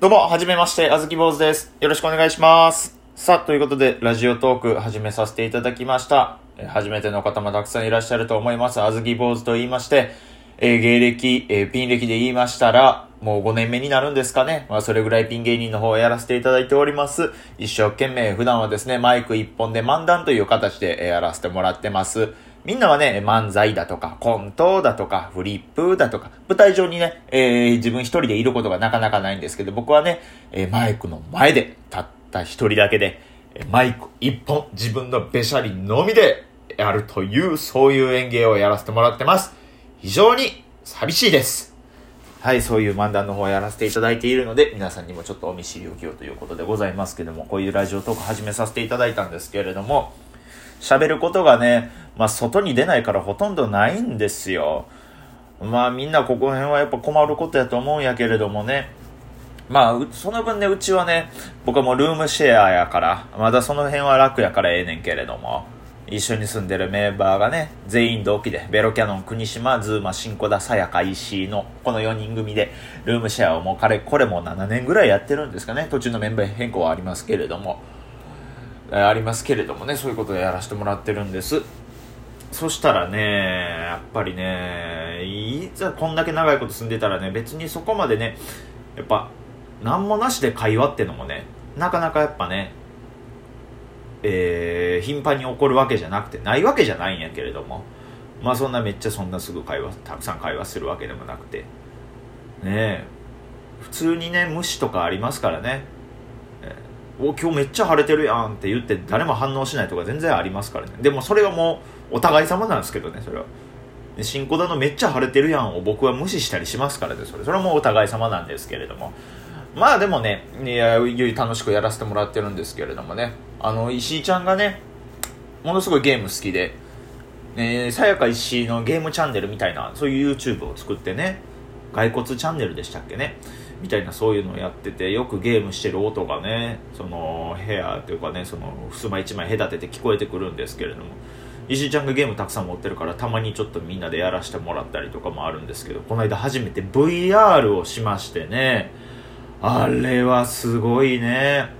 どうも、はじめまして、あずき坊主です。よろしくお願いします。さあ、ということで、ラジオトーク始めさせていただきました。初めての方もたくさんいらっしゃると思います。あずき坊主と言いまして、えー芸歴、えーピン歴で言いましたら、もう5年目になるんですかね。まあ、それぐらいピン芸人の方をやらせていただいております。一生懸命、普段はですね、マイク一本で漫談という形でやらせてもらってます。みんなはね、漫才だとか、コントだとか、フリップだとか、舞台上にね、えー自分一人でいることがなかなかないんですけど、僕はね、えーマイクの前で、たった一人だけで、マイク一本、自分のべしゃりのみでやるという、そういう演芸をやらせてもらってます。非常に寂しいです。はい、そういう漫談の方をやらせていただいているので、皆さんにもちょっとお見知りおきをということでございますけども、こういうラジオトーク始めさせていただいたんですけれども、喋ることがね、まあ、外に出ないからほとんどないんですよ。まあ、みんなここら辺はやっぱ困ることやと思うんやけれどもね。まあ、その分ね、うちはね、僕はもうルームシェアやから、まだその辺は楽やからええねんけれども、一緒に住んでるメンバーがね、全員同期で、ベロキャノン、国島、ズーマ、シンコダ、さやか、石井の、この4人組で、ルームシェアをもうかれ、これも7年ぐらいやってるんですかね。途中のメンバー変更はありますけれども、えーありますけれどもね、そういうことでやらせてもらってるんです。そしたらね、やっぱりね、いざこんだけ長いこと住んでたらね、別にそこまでね、やっぱ、何もなしで会話ってのもね、なかなかやっぱね、えー頻繁に起こるわけじゃなくて、ないわけじゃないんやけれども、まあそんなめっちゃそんなすぐ会話、たくさん会話するわけでもなくて、ねえ、普通にね、無視とかありますからね、えお今日めっちゃ晴れてるやんって言って誰も反応しないとか全然ありますからね。でもそれはもうお互い様なんですけどねそれは。新小田のめっちゃ晴れてるやんを僕は無視したりしますからねそれ。それはもうお互い様なんですけれども。まあでもねいやよ楽しくやらせてもらってるんですけれどもね。あの石井ちゃんがねものすごいゲーム好きでさやか石井のゲームチャンネルみたいなそういう YouTube を作ってね骸骨チャンネルでしたっけねみたいなそういうのをやっててよくゲームしてる音がねその部屋というかねその襖一枚隔てて聞こえてくるんですけれども石井ちゃんがゲームたくさん持ってるからたまにちょっとみんなでやらせてもらったりとかもあるんですけどこの間初めて VR をしましてねあれはすごいね。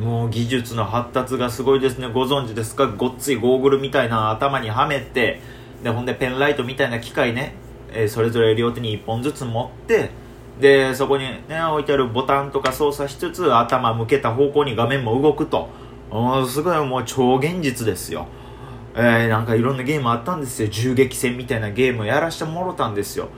もう技術の発達がすごいですね。ご存知ですか？ごっついゴーグルみたいな頭にはめてでほんでペンライトみたいな機械ね、えーそれぞれ両手に1本ずつ持ってでそこに、ね、置いてあるボタンとか操作しつつ頭向けた方向に画面も動くと。もうすごいもう超現実ですよ。えーなんかいろんなゲームあったんですよ。銃撃戦みたいなゲームをやらしてもろたんですよ。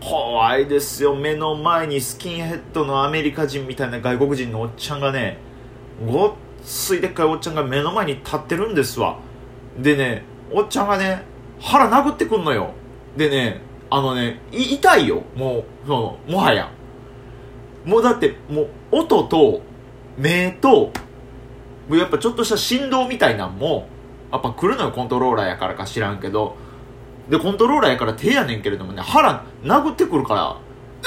怖いですよ。目の前にスキンヘッドのアメリカ人みたいな外国人のおっちゃんがねごっついでっかいおっちゃんが目の前に立ってるんですわ。でねおっちゃんがね腹殴ってくんのよ。でねあのね痛いよ。もうそのもはや。もうだってもう音と目ともうやっぱちょっとした振動みたいなんもやっぱ来るのよコントローラーやからか知らんけど。でコントローラーやから手やねんけれどもね腹殴ってくるから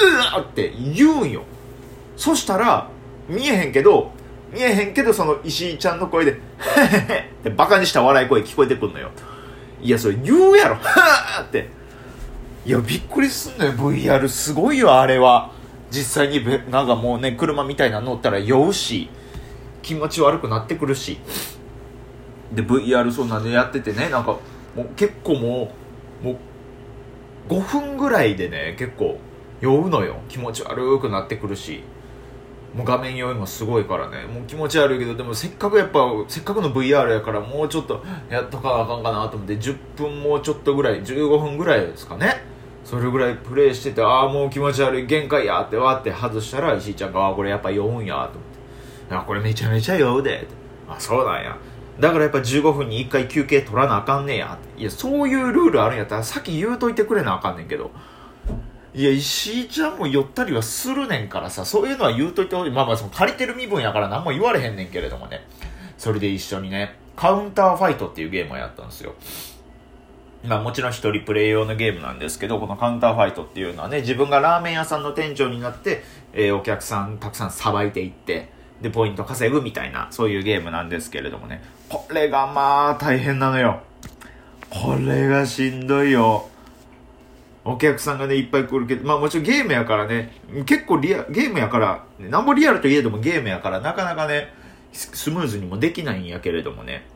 うわって言うんよ。そしたら見えへんけど見えへんけどその石井ちゃんの声で「へへへ」ってバカにした笑い声聞こえてくんのよ。いやそれ言うやろ。はーって。いやびっくりすんのよ。VR すごいよあれは。実際にべなんかもうね車みたいなの乗ったら酔うし。気持ち悪くなってくるし。で VR そんなんでやっててねなんかもう結構もうもう5分ぐらいでね結構酔うのよ。気持ち悪くなってくるし。もう画面酔いもすごいからね。もう気持ち悪いけどでもせっかくやっぱせっかくの VR やからもうちょっとやっとかあかんかなと思って10分もうちょっとぐらい15分ぐらいですかね。それぐらいプレイしててああもう気持ち悪い限界やってわって外したら石井ちゃんがあーこれやっぱ酔うんやと思って。あこれめちゃめちゃ酔うで。ってあそうなんや。だからやっぱ15分に1回休憩取らなあかんねや。っていやそういうルールあるんやったら先言うといてくれなあかんねんけど。いや石井ちゃんも寄ったりはするねんからさそういうのは言うといてほしいまあまあその借りてる身分やから何も言われへんねんけれどもねそれで一緒にねカウンターファイトっていうゲームをやったんですよまあもちろん一人プレイ用のゲームなんですけど、このカウンターファイトっていうのはね、自分がラーメン屋さんの店長になって、えーお客さんたくさんさばいていって、で、ポイント稼ぐみたいな、そういうゲームなんですけれどもね、これがまあ大変なのよ。これがしんどいよ。お客さんがね、いっぱい来るけど、まあもちろんゲームやからね、結構リア、ゲームやから、なんぼリアルといえどもゲームやから、なかなかね、スムーズにもできないんやけれどもね、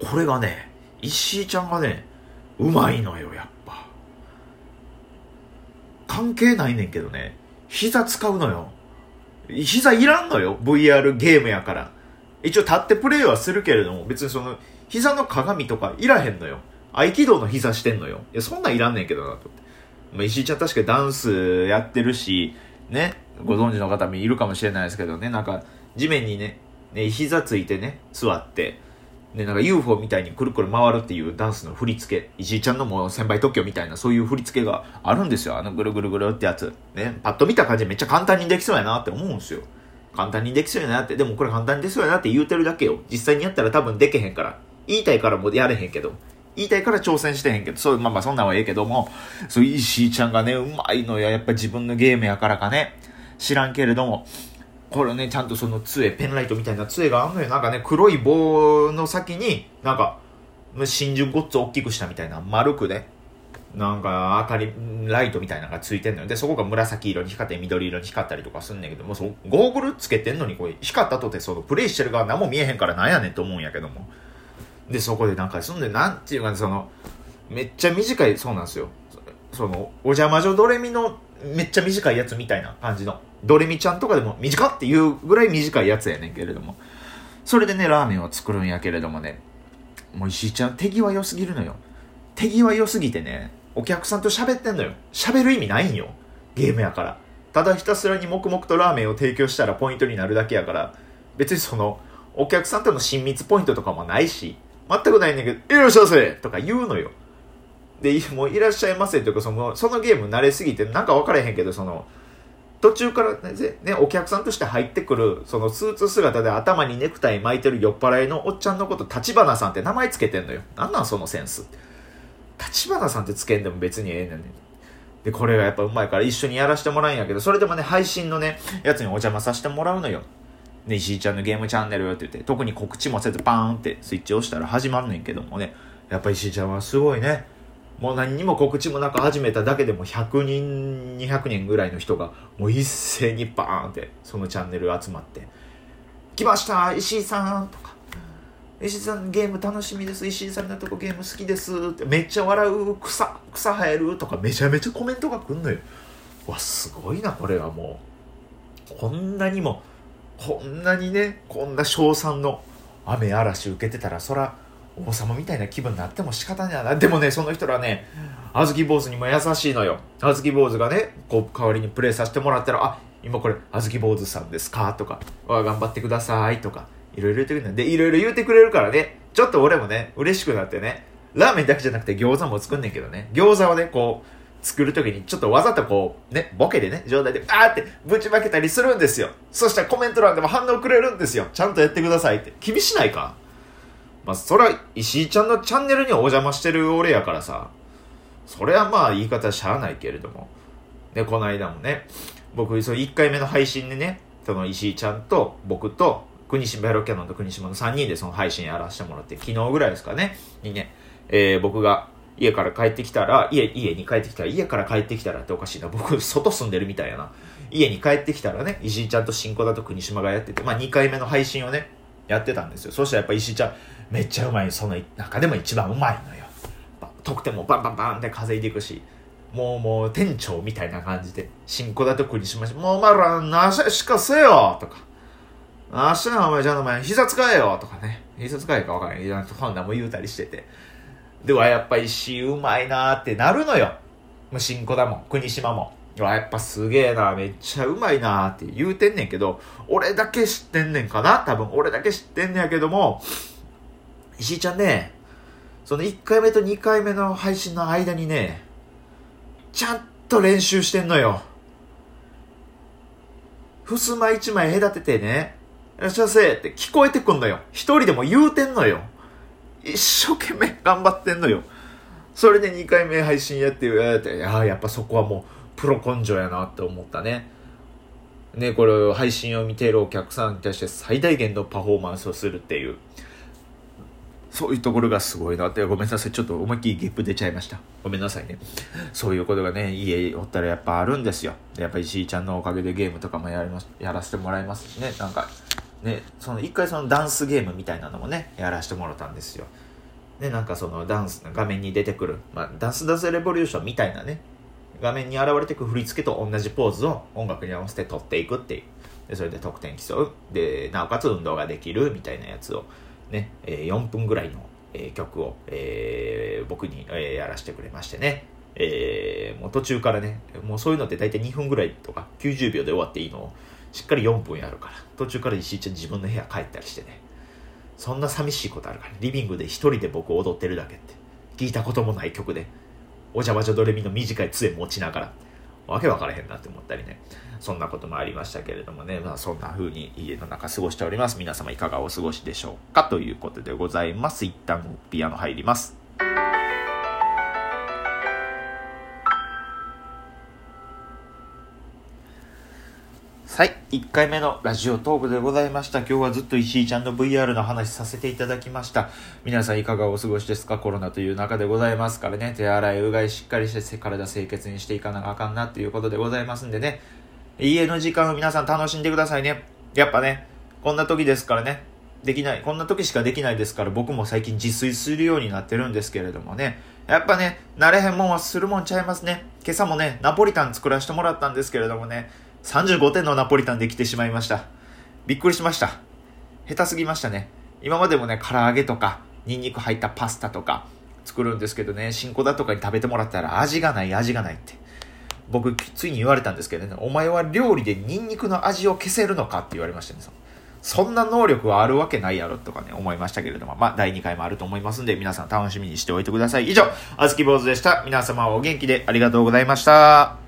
これがね、石井ちゃんがね、うまいのよ、やっぱ。関係ないねんけどね、膝使うのよ。膝いらんのよ、VR ゲームやから。一応立ってプレイはするけれども、別にその、膝の鏡とかいらへんのよ。合気道の膝してんのよ。いや、そんなんいらんねんけどな、と思って。まあ、石井ちゃん確かにダンスやってるし、ね、ご存知の方もいるかもしれないですけどね、なんか、地面にね、ね、膝ついてね、座って、ね、なんか UFO みたいにくるくる回るっていうダンスの振り付け、石井ちゃんのもう先輩特許みたいなそういう振り付けがあるんですよ。あのぐるぐるぐるってやつ。ね、パッと見た感じめっちゃ簡単にできそうやなって思うんですよ。簡単にできそうやなって。でもこれ簡単にできそうやなって言うてるだけよ。実際にやったら多分でけへんから。言いたいからもやれへんけど。言いたいから挑戦してへんけど、そう、まあまあそんなんはええけども、そう、石井ちゃんがね、うまいのや、やっぱ自分のゲームやからかね、知らんけれども、これね、ちゃんとその杖、ペンライトみたいな杖があんのよ。なんかね、黒い棒の先に、なんか、真珠ごっつ大きくしたみたいな、丸くね、なんか明かり、ライトみたいなのがついてんのよ。で、そこが紫色に光って緑色に光ったりとかすんねんけども、そのゴーグルつけてんのに、こう、光ったとて、その、プレイしてる側何も見えへんからなんやねんと思うんやけども。で、そこでなんか、そんで、なんていうか、その、めっちゃ短い、そうなんですよ。その、お邪魔女ドレミのめっちゃ短いやつみたいな感じの。ドレミちゃんとかでも短っていうぐらい短いやつやねんけれども。それでね、ラーメンを作るんやけれどもね、もう石井ちゃん手際良すぎるのよ。手際良すぎてね、お客さんと喋ってんのよ。喋る意味ないんよ。ゲームやから。ただひたすらに黙々とラーメンを提供したらポイントになるだけやから、別にその、お客さんとの親密ポイントとかもないし、全くないんだけど、いらっしゃいませとか言うのよ。で、もういらっしゃいませというか、その、そのゲーム慣れすぎて、なんか分からへんけど、その、途中からね、ね、お客さんとして入ってくる、そのスーツ姿で頭にネクタイ巻いてる酔っ払いのおっちゃんのこと、立花さんって名前つけてんのよ。なんなんそのセンス。立花さんってつけんでも別にええねんね。で、これがやっぱうまいから一緒にやらせてもらうんやけど、それでもね、配信のね、やつにお邪魔させてもらうのよ。ね、石井ちゃんのゲームチャンネルって言って、特に告知もせずバーンってスイッチ押したら始まるねんけどもね、やっぱ石井ちゃんはすごいね。もう何にも告知もなく始めただけでも100人、200人ぐらいの人がもう一斉にバーンってそのチャンネル集まって、来ました石井さんとか、石井さんゲーム楽しみです。石井さんのとこゲーム好きです。ってめっちゃ笑う草、草生えるとかめちゃめちゃコメントが来んのよ。わ、すごいな、これはもう。こんなにもこんなにねこんな称賛の雨嵐受けてたらそら王様みたいな気分になっても仕方ないな。でもねその人らねあずき坊主にも優しいのよ。あずき坊主がねこう代わりにプレイさせてもらったら「あ今これあずき坊主さんですか?」とか「頑張ってください」とかいろいろ言ってくれるでいろいろ言ってくれるからねちょっと俺もね嬉しくなってねラーメンだけじゃなくて餃子も作んねんけどね。餃子をねこう作るときにちょっとわざとこう、ね、ボケでね、状態で、あーってぶちまけたりするんですよ。そしたらコメント欄でも反応くれるんですよ。ちゃんとやってくださいって。厳しないか？まあ、そら、石井ちゃんのチャンネルにお邪魔してる俺やからさ、それはまあ言い方しゃあないけれども。で、この間もね、僕、その1回目の配信でね、その石井ちゃんと僕と、国島ヘロキャノンと国島の3人でその配信やらせてもらって、昨日ぐらいですかね、にね、えー、僕が家から帰ってきたら、家、家に帰ってきたら、家から帰ってきたらっておかしいな。僕、外住んでるみたいやな。家に帰ってきたらね、石井ちゃんと新子だと国島がやってて、まあ2回目の配信をね、やってたんですよ。そしたらやっぱ石井ちゃん、めっちゃうまい。その中でも一番うまいのよ。得点もバンバンバンって稼いでいくし、もうもう店長みたいな感じで、新子だと国島、もうお前ら、なししかせよとか、なしなお前じゃあお前膝使えよとかね。膝使えかわからない。ファンダも言うたりしてて。ではやっぱ石うまいなってなるのよ。もう新子だもん、国島も。わ、やっぱすげえな、めっちゃうまいなって言うてんねんけど、俺だけ知ってんねんかな？多分俺だけ知ってんねんやけども、石井ちゃんね、その1回目と2回目の配信の間にね、ちゃんと練習してんのよ。襖一枚隔ててね、いらっしゃいませって聞こえてくんのよ。一人でも言うてんのよ。一生懸命頑張ってんのよ。それで2回目配信やってやって、ああ、やっぱそこはもうプロ根性やなって思ったね。ね、これ配信を見ているお客さんに対して最大限のパフォーマンスをするっていう。そういうところがすごいなって、ごめんなさい。ちょっと思いっきりゲップ出ちゃいました。ごめんなさいね。そういうことがね、家おったらやっぱあるんですよ。やっぱ石井ちゃんのおかげでゲームとかもやります、やらせてもらいますしね。なんか、ね、その一回そのダンスゲームみたいなのもね、やらせてもらったんですよ。で、なんかそのダンス、画面に出てくる、まあ、ダンスダンスレボリューションみたいなね、画面に現れてく振り付けと同じポーズを音楽に合わせて撮っていくっていう。で、それで得点競う。で、なおかつ運動ができるみたいなやつを、ね、えー、4分ぐらいの、えー、曲を、えー、僕に、えー、やらせてくれましてね。えー、もう途中からね、もうそういうのって大体2分ぐらいとか90秒で終わっていいのをしっかり4分やるから、途中から石井ちゃん自分の部屋帰ったりしてね。そんな寂しいことあるから、リビングで一人で僕踊ってるだけって。聞いたこともない曲で、お邪魔女ドレミの短い杖持ちながら、わけわからへんなって思ったりね。そんなこともありましたけれどもね、まあそんな風に家の中過ごしております。皆様いかがお過ごしでしょうか？ということでございます。一旦ピアノ入ります。はい。1回目のラジオトークでございました。今日はずっと石井ちゃんの VR の話させていただきました。皆さんいかがお過ごしですか？コロナという中でございますからね。手洗い、うがいしっかりして体清潔にしていかなあかんなっていうことでございますんでね。家の時間を皆さん楽しんでくださいね。やっぱね、こんな時ですからね。できない。こんな時しかできないですから僕も最近自炊するようになってるんですけれどもね。やっぱね、慣れへんもんはするもんちゃいますね。今朝もね、ナポリタン作らせてもらったんですけれどもね。35点のナポリタンできてしまいました。びっくりしました。下手すぎましたね。今までもね、唐揚げとか、ニンニク入ったパスタとか作るんですけどね、新子だとかに食べてもらったら味がない味がないって。僕、ついに言われたんですけどね、お前は料理でニンニクの味を消せるのかって言われましたね。そんな能力はあるわけないやろとかね、思いましたけれども、まあ、第2回もあると思いますんで、皆さん楽しみにしておいてください。以上、あずき坊主でした。皆様お元気でありがとうございました。